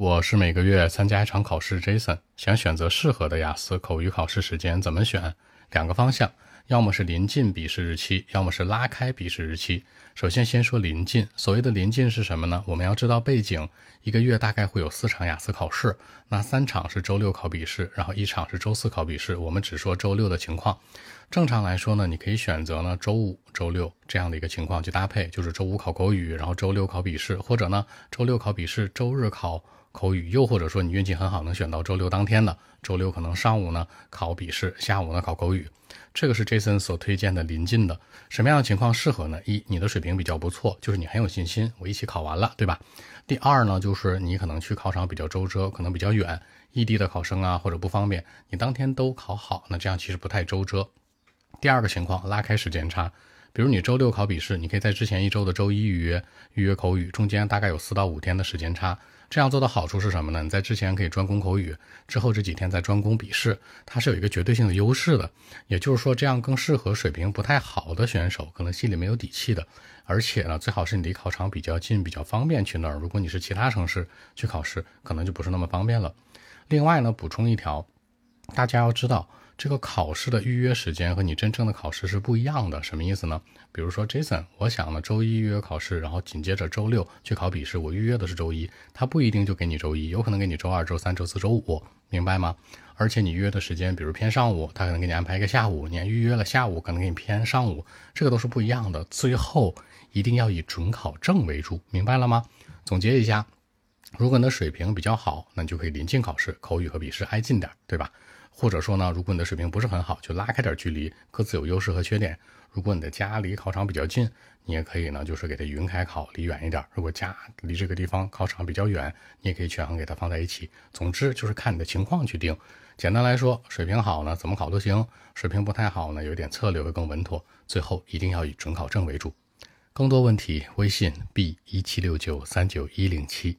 我是每个月参加一场考试，Jason 想选择适合的雅思口语考试时间，怎么选？两个方向，要么是临近笔试日期，要么是拉开笔试日期。首先，先说临近。所谓的临近是什么呢？我们要知道背景，一个月大概会有四场雅思考试，那三场是周六考笔试，然后一场是周四考笔试。我们只说周六的情况。正常来说呢，你可以选择呢周五、周六这样的一个情况去搭配，就是周五考口语，然后周六考笔试，或者呢周六考笔试，周日考。口语，又或者说你运气很好，能选到周六当天的。周六可能上午呢考笔试，下午呢考口语。这个是 Jason 所推荐的临近的。什么样的情况适合呢？一，你的水平比较不错，就是你很有信心，我一起考完了，对吧？第二呢，就是你可能去考场比较周折，可能比较远，异地的考生啊或者不方便，你当天都考好，那这样其实不太周折。第二个情况，拉开时间差。比如你周六考笔试，你可以在之前一周的周一预约预约口语，中间大概有四到五天的时间差。这样做的好处是什么呢？你在之前可以专攻口语，之后这几天再专攻笔试，它是有一个绝对性的优势的。也就是说，这样更适合水平不太好的选手，可能心里没有底气的。而且呢，最好是你离考场比较近，比较方便去那儿。如果你是其他城市去考试，可能就不是那么方便了。另外呢，补充一条，大家要知道。这个考试的预约时间和你真正的考试是不一样的，什么意思呢？比如说 Jason，我想呢周一预约考试，然后紧接着周六去考笔试，我预约的是周一，他不一定就给你周一，有可能给你周二、周三、周四周五，明白吗？而且你预约的时间，比如偏上午，他可能给你安排一个下午，你预约了下午，可能给你偏上午，这个都是不一样的。最后一定要以准考证为主，明白了吗？总结一下，如果你的水平比较好，那你就可以临近考试，口语和笔试挨近点，对吧？或者说呢，如果你的水平不是很好，就拉开点距离，各自有优势和缺点。如果你的家离考场比较近，你也可以呢，就是给它云开考，离远一点。如果家离这个地方考场比较远，你也可以权衡给它放在一起。总之就是看你的情况去定。简单来说，水平好呢，怎么考都行；水平不太好呢，有点策略会更稳妥。最后一定要以准考证为主。更多问题，微信 b 一七六九三九一零七。